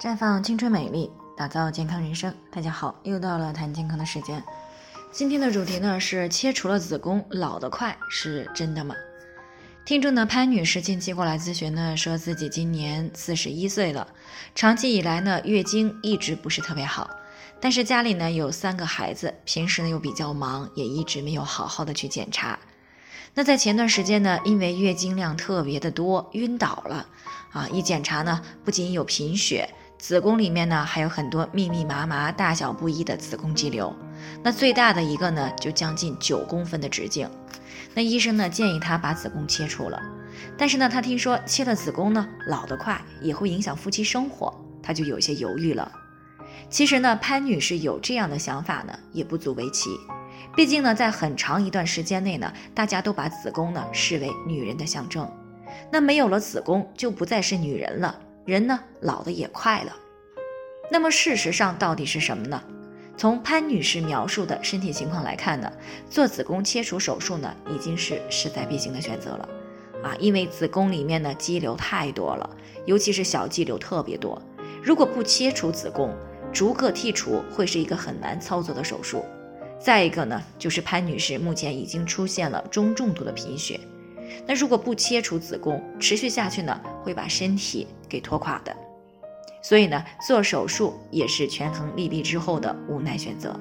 绽放青春美丽，打造健康人生。大家好，又到了谈健康的时间。今天的主题呢是切除了子宫老得快是真的吗？听众呢潘女士近期过来咨询呢，说自己今年四十一岁了，长期以来呢月经一直不是特别好，但是家里呢有三个孩子，平时呢又比较忙，也一直没有好好的去检查。那在前段时间呢，因为月经量特别的多，晕倒了，啊，一检查呢，不仅有贫血。子宫里面呢还有很多密密麻麻、大小不一的子宫肌瘤，那最大的一个呢就将近九公分的直径。那医生呢建议他把子宫切除了，但是呢他听说切了子宫呢老得快，也会影响夫妻生活，他就有些犹豫了。其实呢潘女士有这样的想法呢也不足为奇，毕竟呢在很长一段时间内呢大家都把子宫呢视为女人的象征，那没有了子宫就不再是女人了。人呢老的也快了，那么事实上到底是什么呢？从潘女士描述的身体情况来看呢，做子宫切除手术呢已经是势在必行的选择了，啊，因为子宫里面呢肌瘤太多了，尤其是小肌瘤特别多，如果不切除子宫，逐个剔除会是一个很难操作的手术。再一个呢，就是潘女士目前已经出现了中重度的贫血。那如果不切除子宫，持续下去呢，会把身体给拖垮的。所以呢，做手术也是权衡利弊之后的无奈选择。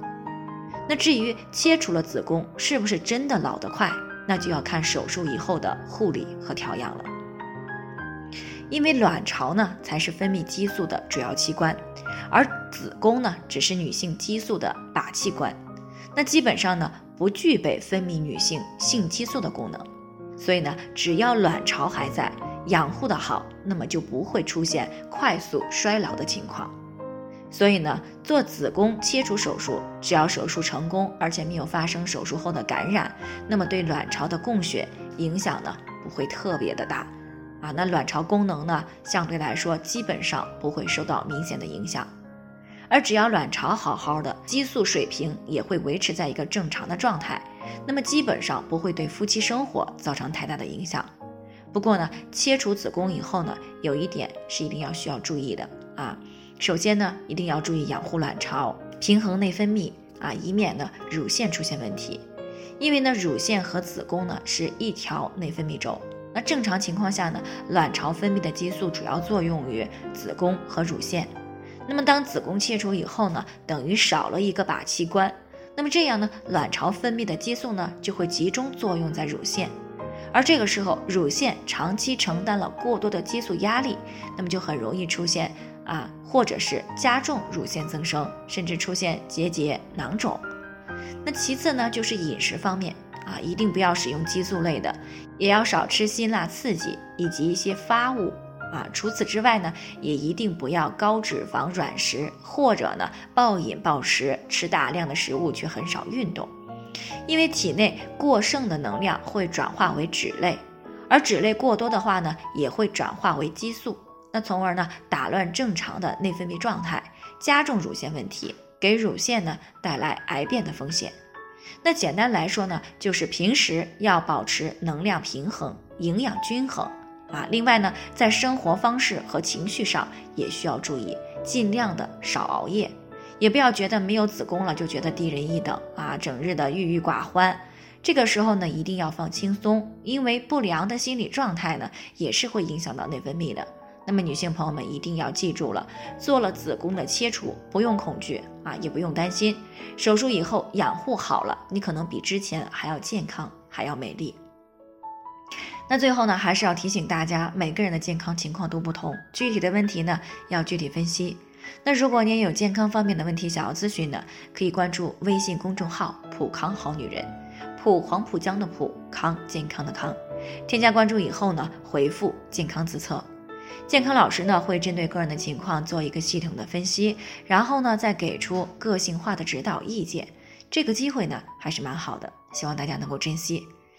那至于切除了子宫是不是真的老得快，那就要看手术以后的护理和调养了。因为卵巢呢才是分泌激素的主要器官，而子宫呢只是女性激素的靶器官，那基本上呢不具备分泌女性性激素的功能。所以呢，只要卵巢还在，养护的好，那么就不会出现快速衰老的情况。所以呢，做子宫切除手术，只要手术成功，而且没有发生手术后的感染，那么对卵巢的供血影响呢，不会特别的大。啊，那卵巢功能呢，相对来说基本上不会受到明显的影响。而只要卵巢好好的，激素水平也会维持在一个正常的状态。那么基本上不会对夫妻生活造成太大的影响。不过呢，切除子宫以后呢，有一点是一定要需要注意的啊。首先呢，一定要注意养护卵巢，平衡内分泌啊，以免呢乳腺出现问题。因为呢，乳腺和子宫呢是一条内分泌轴。那正常情况下呢，卵巢分泌的激素主要作用于子宫和乳腺。那么当子宫切除以后呢，等于少了一个靶器官。那么这样呢，卵巢分泌的激素呢就会集中作用在乳腺，而这个时候乳腺长期承担了过多的激素压力，那么就很容易出现啊，或者是加重乳腺增生，甚至出现结节、囊肿。那其次呢，就是饮食方面啊，一定不要使用激素类的，也要少吃辛辣刺激以及一些发物。啊，除此之外呢，也一定不要高脂肪软食，或者呢暴饮暴食，吃大量的食物却很少运动，因为体内过剩的能量会转化为脂类，而脂类过多的话呢，也会转化为激素，那从而呢打乱正常的内分泌状态，加重乳腺问题，给乳腺呢带来癌变的风险。那简单来说呢，就是平时要保持能量平衡，营养均衡。啊，另外呢，在生活方式和情绪上也需要注意，尽量的少熬夜，也不要觉得没有子宫了就觉得低人一等啊，整日的郁郁寡欢。这个时候呢，一定要放轻松，因为不良的心理状态呢，也是会影响到内分泌的。那么女性朋友们一定要记住了，做了子宫的切除，不用恐惧啊，也不用担心，手术以后养护好了，你可能比之前还要健康，还要美丽。那最后呢，还是要提醒大家，每个人的健康情况都不同，具体的问题呢要具体分析。那如果您有健康方面的问题想要咨询呢，可以关注微信公众号“普康好女人”，普黄浦江的普康健康的康。添加关注以后呢，回复“健康自测”，健康老师呢会针对个人的情况做一个系统的分析，然后呢再给出个性化的指导意见。这个机会呢还是蛮好的，希望大家能够珍惜。